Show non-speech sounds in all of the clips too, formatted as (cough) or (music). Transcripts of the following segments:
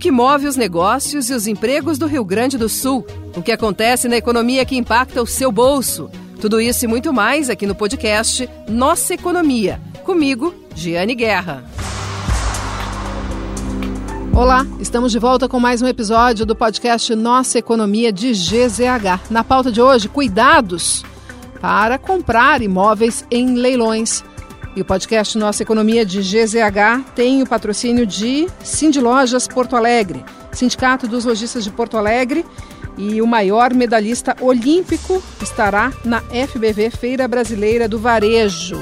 que move os negócios e os empregos do Rio Grande do Sul, o que acontece na economia que impacta o seu bolso. Tudo isso e muito mais aqui no podcast Nossa Economia. Comigo, Giane Guerra. Olá, estamos de volta com mais um episódio do podcast Nossa Economia de GZH. Na pauta de hoje, cuidados para comprar imóveis em leilões. E o podcast Nossa Economia de GZH tem o patrocínio de Cindy Lojas Porto Alegre, Sindicato dos Lojistas de Porto Alegre. E o maior medalhista olímpico estará na FBV Feira Brasileira do Varejo.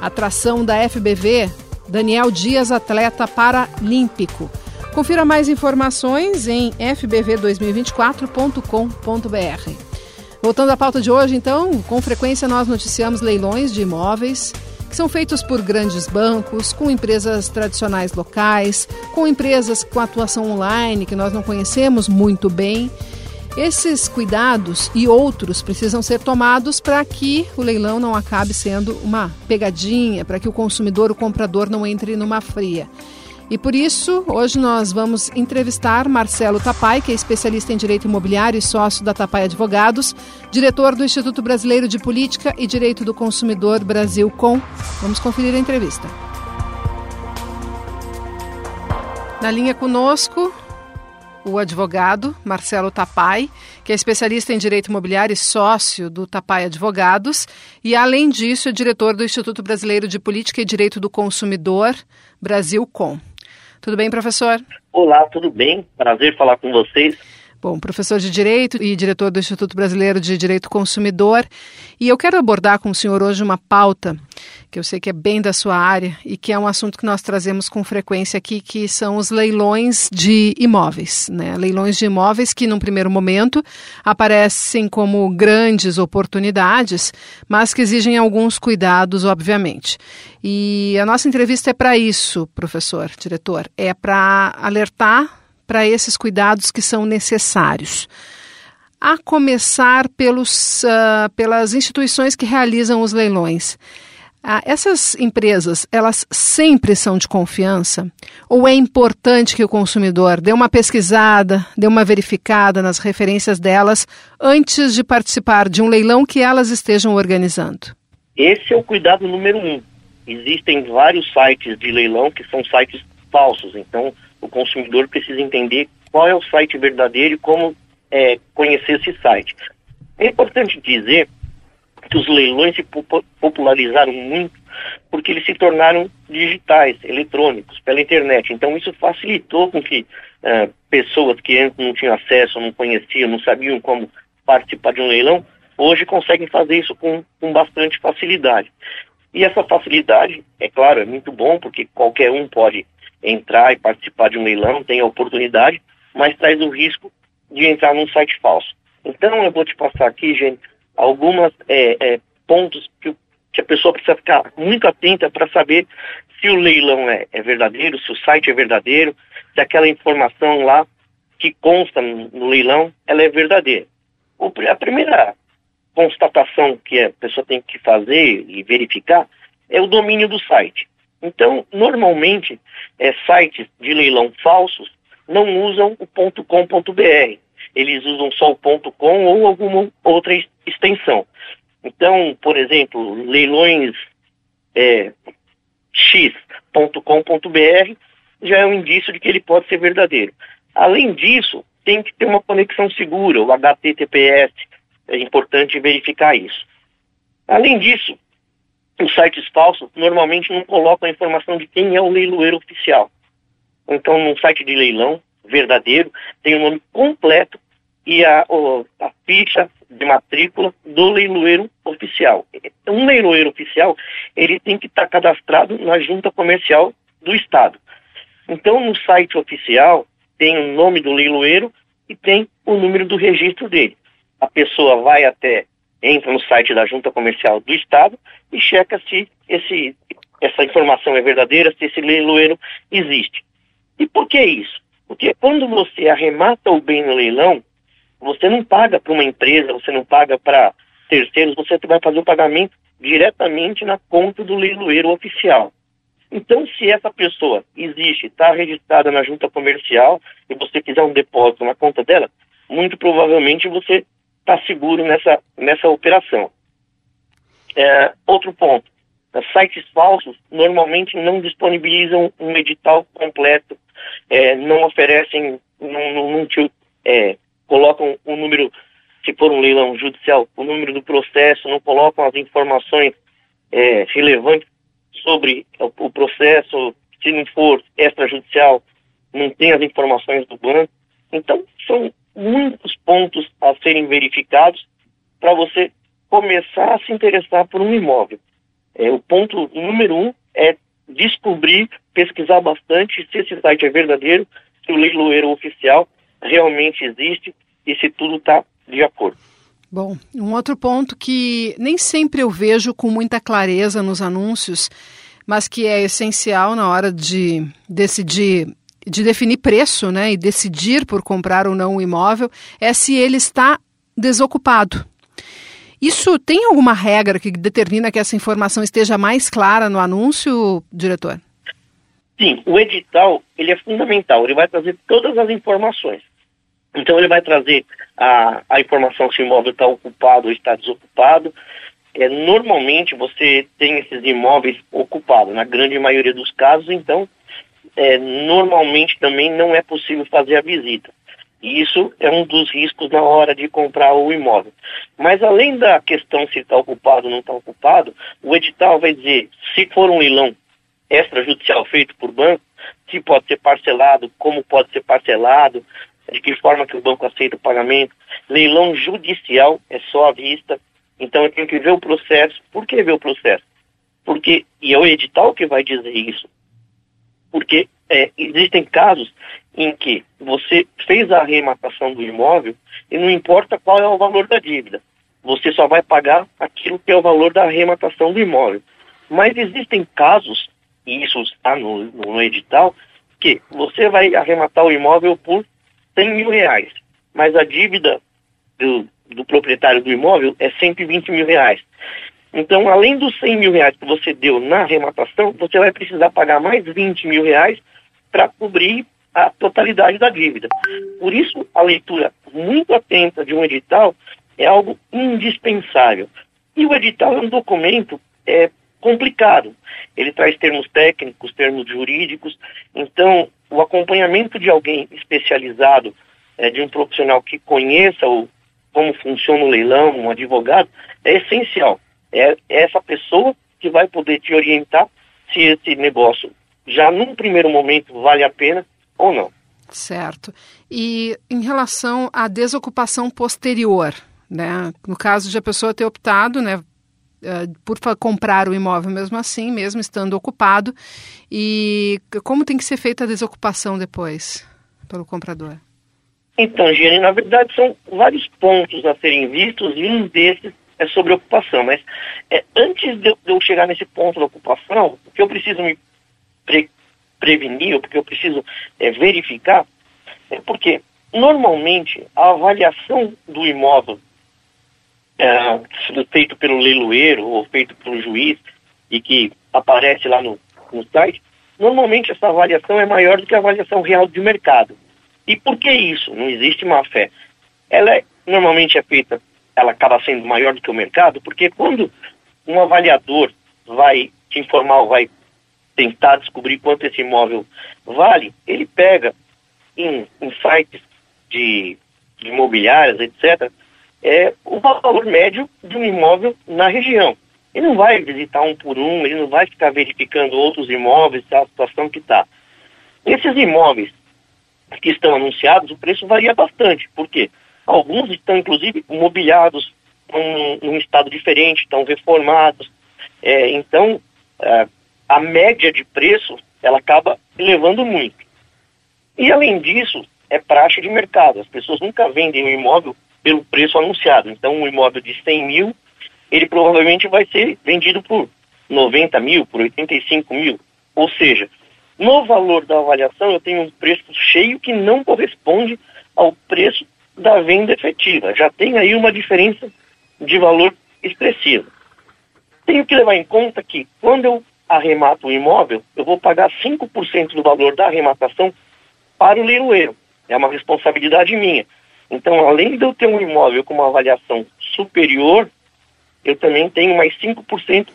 Atração da FBV, Daniel Dias, atleta paralímpico. Confira mais informações em fbv2024.com.br. Voltando à pauta de hoje, então, com frequência nós noticiamos leilões de imóveis que são feitos por grandes bancos, com empresas tradicionais locais, com empresas com atuação online que nós não conhecemos muito bem. Esses cuidados e outros precisam ser tomados para que o leilão não acabe sendo uma pegadinha, para que o consumidor, o comprador, não entre numa fria. E por isso, hoje nós vamos entrevistar Marcelo Tapai, que é especialista em direito imobiliário e sócio da Tapai Advogados, diretor do Instituto Brasileiro de Política e Direito do Consumidor Brasil Com. Vamos conferir a entrevista. Na linha conosco, o advogado Marcelo Tapai, que é especialista em direito imobiliário e sócio do Tapai Advogados, e além disso é diretor do Instituto Brasileiro de Política e Direito do Consumidor Brasil Com. Tudo bem, professor? Olá, tudo bem? Prazer falar com vocês. Bom, professor de Direito e diretor do Instituto Brasileiro de Direito Consumidor. E eu quero abordar com o senhor hoje uma pauta que eu sei que é bem da sua área e que é um assunto que nós trazemos com frequência aqui, que são os leilões de imóveis. Né? Leilões de imóveis que, num primeiro momento, aparecem como grandes oportunidades, mas que exigem alguns cuidados, obviamente. E a nossa entrevista é para isso, professor, diretor, é para alertar para esses cuidados que são necessários. A começar pelos, uh, pelas instituições que realizam os leilões. Uh, essas empresas, elas sempre são de confiança? Ou é importante que o consumidor dê uma pesquisada, dê uma verificada nas referências delas antes de participar de um leilão que elas estejam organizando? Esse é o cuidado número um. Existem vários sites de leilão que são sites falsos. Então, o consumidor precisa entender qual é o site verdadeiro e como é, conhecer esse site. É importante dizer que os leilões se popularizaram muito porque eles se tornaram digitais, eletrônicos, pela internet. Então isso facilitou com que uh, pessoas que antes não tinham acesso, não conheciam, não sabiam como participar de um leilão, hoje conseguem fazer isso com, com bastante facilidade. E essa facilidade, é claro, é muito bom porque qualquer um pode entrar e participar de um leilão, tem a oportunidade, mas traz o risco de entrar num site falso. Então eu vou te passar aqui, gente, alguns é, é, pontos que, que, a pessoa precisa ficar muito atenta para saber se o leilão é, é, verdadeiro, se o site é verdadeiro, se aquela informação lá que consta no, no leilão, ela é verdadeira. O, a primeira constatação que a pessoa tem que fazer e verificar é o domínio do site. Então, normalmente, é, sites de leilão falsos não usam o .com.br. Eles usam só o .com ou alguma outra extensão. Então, por exemplo, leilões é, x.com.br já é um indício de que ele pode ser verdadeiro. Além disso, tem que ter uma conexão segura, o HTTPS, é importante verificar isso. Além disso, os sites falsos normalmente não colocam a informação de quem é o leiloeiro oficial. Então, num site de leilão verdadeiro, tem o nome completo e a, a ficha de matrícula do leiloeiro oficial. Um leiloeiro oficial, ele tem que estar tá cadastrado na junta comercial do Estado. Então, no site oficial, tem o nome do leiloeiro e tem o número do registro dele. A pessoa vai até entra no site da Junta Comercial do Estado e checa se esse, essa informação é verdadeira, se esse leiloeiro existe. E por que isso? Porque quando você arremata o bem no leilão, você não paga para uma empresa, você não paga para terceiros, você vai fazer o pagamento diretamente na conta do leiloeiro oficial. Então, se essa pessoa existe, está registrada na junta comercial e você fizer um depósito na conta dela, muito provavelmente você está seguro nessa, nessa operação. É, outro ponto, sites falsos normalmente não disponibilizam um edital completo, é, não oferecem, não, não, não te, é, colocam o número, se for um leilão judicial, o número do processo, não colocam as informações é, relevantes sobre o, o processo, se não for extrajudicial, não tem as informações do banco. Então, são muitos pontos a serem verificados para você começar a se interessar por um imóvel. É, o ponto número um é descobrir, pesquisar bastante se esse site é verdadeiro, se o leiloeiro oficial realmente existe e se tudo está de acordo. Bom, um outro ponto que nem sempre eu vejo com muita clareza nos anúncios, mas que é essencial na hora de decidir, de definir preço, né, e decidir por comprar ou não um imóvel, é se ele está desocupado. Isso tem alguma regra que determina que essa informação esteja mais clara no anúncio, diretor? Sim, o edital ele é fundamental. Ele vai trazer todas as informações. Então ele vai trazer a, a informação se o imóvel está ocupado ou está desocupado. É, normalmente você tem esses imóveis ocupados, na grande maioria dos casos, então é, normalmente também não é possível fazer a visita. E isso é um dos riscos na hora de comprar o imóvel. Mas além da questão se está ocupado ou não está ocupado, o edital vai dizer se for um leilão extrajudicial feito por banco, se pode ser parcelado, como pode ser parcelado, de que forma que o banco aceita o pagamento. Leilão judicial é só à vista, então eu tenho que ver o processo. Por que ver o processo? Porque, e é o edital que vai dizer isso, porque é, existem casos em que você fez a arrematação do imóvel e não importa qual é o valor da dívida, você só vai pagar aquilo que é o valor da arrematação do imóvel. Mas existem casos, e isso está no, no edital, que você vai arrematar o imóvel por 100 mil reais, mas a dívida do, do proprietário do imóvel é 120 mil reais. Então, além dos 100 mil reais que você deu na arrematação, você vai precisar pagar mais 20 mil reais para cobrir a totalidade da dívida. Por isso, a leitura muito atenta de um edital é algo indispensável. E o edital é um documento é, complicado. Ele traz termos técnicos, termos jurídicos. Então, o acompanhamento de alguém especializado, é, de um profissional que conheça o, como funciona o leilão, um advogado, é essencial. É, é essa pessoa que vai poder te orientar se esse negócio já num primeiro momento vale a pena ou não. Certo. E em relação à desocupação posterior, né? No caso de a pessoa ter optado, né, eh, por comprar o imóvel mesmo assim, mesmo estando ocupado, e como tem que ser feita a desocupação depois pelo comprador? Então, Giane, na verdade são vários pontos a serem vistos e um desses é sobre ocupação. Mas é, antes de eu chegar nesse ponto da ocupação, o que eu preciso me pre prevenir, ou porque eu preciso é, verificar, é porque normalmente a avaliação do imóvel é, feito pelo leiloeiro ou feito pelo juiz e que aparece lá no, no site, normalmente essa avaliação é maior do que a avaliação real de mercado. E por que isso? Não existe má fé. Ela é, normalmente é feita, ela acaba sendo maior do que o mercado, porque quando um avaliador vai te informar, vai tentar descobrir quanto esse imóvel vale, ele pega em, em sites de, de imobiliárias, etc., é o valor médio de um imóvel na região. Ele não vai visitar um por um, ele não vai ficar verificando outros imóveis, a situação que está. Esses imóveis que estão anunciados, o preço varia bastante. Por quê? Alguns estão, inclusive, mobiliados num, num estado diferente, estão reformados. É, então, é, a média de preço ela acaba elevando muito. E além disso, é praxe de mercado. As pessoas nunca vendem um imóvel pelo preço anunciado. Então, um imóvel de 100 mil, ele provavelmente vai ser vendido por 90 mil, por 85 mil. Ou seja, no valor da avaliação, eu tenho um preço cheio que não corresponde ao preço da venda efetiva. Já tem aí uma diferença de valor expressiva. Tenho que levar em conta que, quando eu arremato o imóvel, eu vou pagar 5% do valor da arrematação para o leiloeiro. É uma responsabilidade minha. Então, além de eu ter um imóvel com uma avaliação superior, eu também tenho mais 5%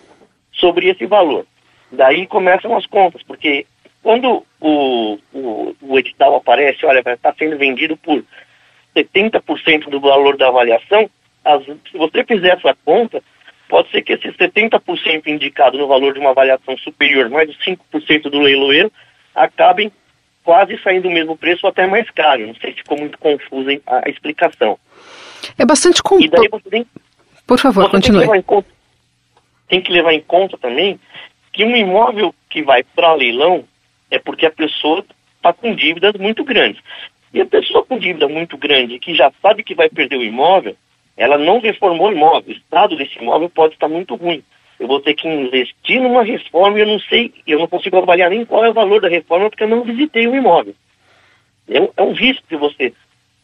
sobre esse valor. Daí começam as contas, porque quando o, o, o edital aparece, olha, vai estar sendo vendido por 70% do valor da avaliação, as, se você fizer essa conta, pode ser que esse 70% indicado no valor de uma avaliação superior, mais de 5% do leiloeiro, acabem quase saindo o mesmo preço ou até mais caro. Não sei se ficou muito confusa a, explicação. É bastante complexo. Por favor, continue. Tem que, tem que levar em conta também que um imóvel que vai para leilão é porque a pessoa está com dívidas muito grandes. E a pessoa com dívida muito grande, que já sabe que vai perder o imóvel, ela não reformou o imóvel. O estado desse imóvel pode estar muito ruim. Eu vou ter que investir numa reforma e eu não sei, eu não consigo avaliar nem qual é o valor da reforma porque eu não visitei o imóvel. É um, é um risco que você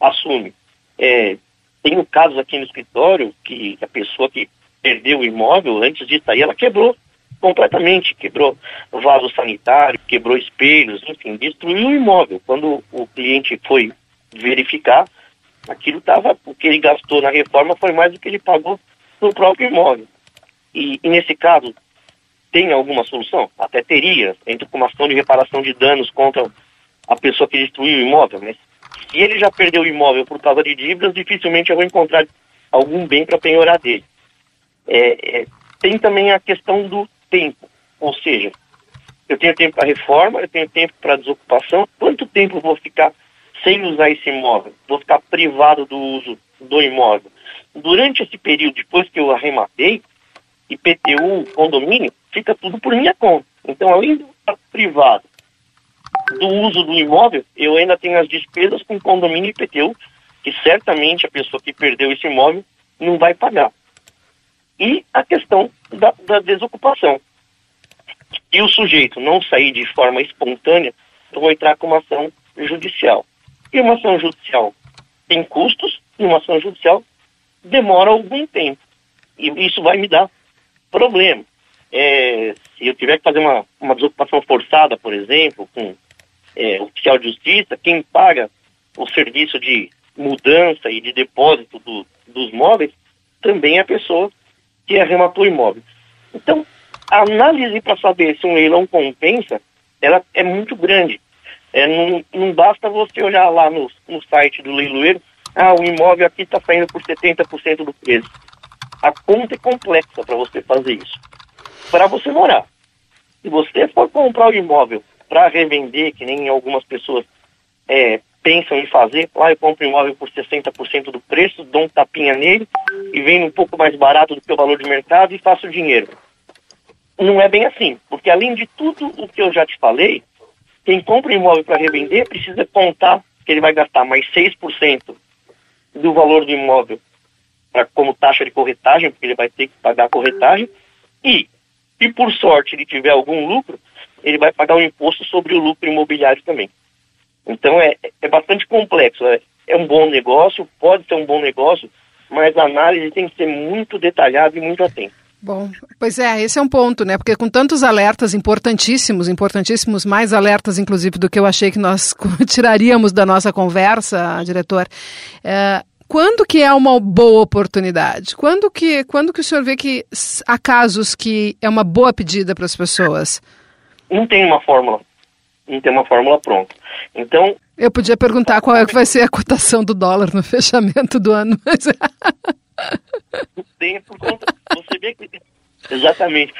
assume. É, tenho casos aqui no escritório que a pessoa que perdeu o imóvel, antes de sair, ela quebrou completamente, quebrou vaso sanitário, quebrou espelhos, enfim, destruiu o imóvel. Quando o cliente foi verificar, aquilo estava, o que ele gastou na reforma foi mais do que ele pagou no próprio imóvel. E, e nesse caso, tem alguma solução? Até teria, entre com uma ação de reparação de danos contra a pessoa que destruiu o imóvel, mas se ele já perdeu o imóvel por causa de dívidas, dificilmente eu vou encontrar algum bem para penhorar dele. É, é, tem também a questão do tempo, ou seja, eu tenho tempo para reforma, eu tenho tempo para desocupação, quanto tempo vou ficar sem usar esse imóvel? Vou ficar privado do uso do imóvel. Durante esse período, depois que eu arrematei, IPTU, condomínio, fica tudo por minha conta. Então, além de estar privado do uso do imóvel, eu ainda tenho as despesas com condomínio e IPTU, que certamente a pessoa que perdeu esse imóvel não vai pagar. E a questão da, da desocupação. E o sujeito não sair de forma espontânea, eu vou entrar com uma ação judicial. E uma ação judicial tem custos, e uma ação judicial demora algum tempo. E isso vai me dar problema. É, se eu tiver que fazer uma, uma desocupação forçada, por exemplo, com é, oficial de justiça, quem paga o serviço de mudança e de depósito do, dos móveis também é a pessoa que arrematou o imóvel. Então, a análise para saber se um leilão compensa, ela é muito grande. É, não, não basta você olhar lá no, no site do leiloeiro, ah, o imóvel aqui está saindo por 70% do preço. A conta é complexa para você fazer isso. Para você morar. Se você for comprar o imóvel para revender, que nem algumas pessoas é, pensam em fazer, lá eu compro o imóvel por 60% do preço, dou um tapinha nele e vendo um pouco mais barato do que o valor de mercado e faço dinheiro. Não é bem assim, porque além de tudo o que eu já te falei, quem compra imóvel para revender precisa contar que ele vai gastar mais 6% do valor do imóvel pra, como taxa de corretagem, porque ele vai ter que pagar a corretagem, e se por sorte ele tiver algum lucro, ele vai pagar um imposto sobre o lucro imobiliário também. Então é, é bastante complexo. É, é um bom negócio, pode ser um bom negócio, mas a análise tem que ser muito detalhada e muito atenta. Bom, pois é, esse é um ponto, né? Porque com tantos alertas importantíssimos, importantíssimos, mais alertas, inclusive, do que eu achei que nós (laughs) tiraríamos da nossa conversa, diretor, é, quando que é uma boa oportunidade? Quando que, quando que o senhor vê que há casos que é uma boa pedida para as pessoas? Não tem uma fórmula. Não tem uma fórmula pronta. Então. Eu podia perguntar qual é que vai ser a cotação do dólar no (laughs) fechamento do ano, mas. tem por conta. Você vê que. Exatamente.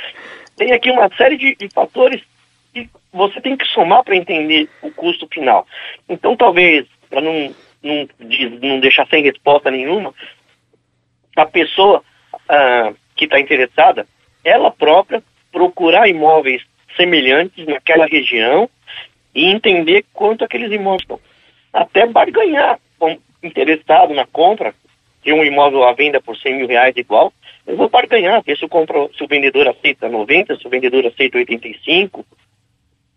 Tem aqui uma série de, de fatores que você tem que somar para entender o custo final. Então, talvez, para não, não, não deixar sem resposta nenhuma, a pessoa ah, que está interessada, ela própria, procurar imóveis semelhantes naquela região e entender quanto aqueles imóveis estão. Até barganhar, interessado na compra de um imóvel à venda por 100 mil reais igual, eu vou barganhar, ver se, compro, se o vendedor aceita 90, se o vendedor aceita 85,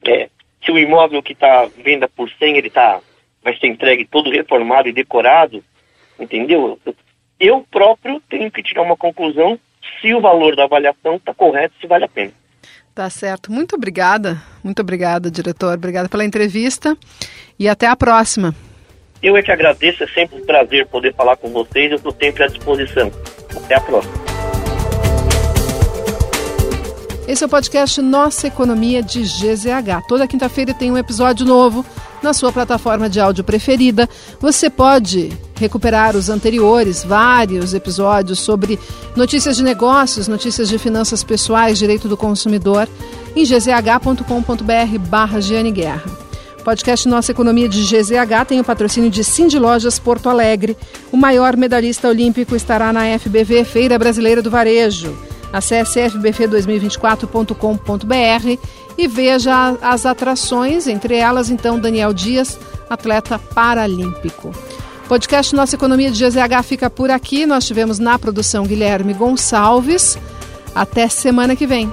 é, se o imóvel que está venda por 100, ele tá, vai ser entregue todo reformado e decorado, entendeu? Eu próprio tenho que tirar uma conclusão se o valor da avaliação está correto, se vale a pena. Tá certo. Muito obrigada. Muito obrigada, diretor. Obrigada pela entrevista e até a próxima. Eu é que agradeço, é sempre um prazer poder falar com vocês. Eu estou sempre à disposição. Até a próxima. Esse é o podcast Nossa Economia de GZH. Toda quinta-feira tem um episódio novo na sua plataforma de áudio preferida. Você pode recuperar os anteriores, vários episódios sobre notícias de negócios, notícias de finanças pessoais, direito do consumidor, em gzh.com.br barra Guerra. Podcast Nossa Economia de GZH tem o patrocínio de Cindy Lojas Porto Alegre. O maior medalhista olímpico estará na FBV, Feira Brasileira do Varejo. Acesse fbf2024.com.br e veja as atrações, entre elas, então, Daniel Dias, atleta paralímpico. Podcast Nossa Economia de GZH fica por aqui. Nós tivemos na produção Guilherme Gonçalves. Até semana que vem.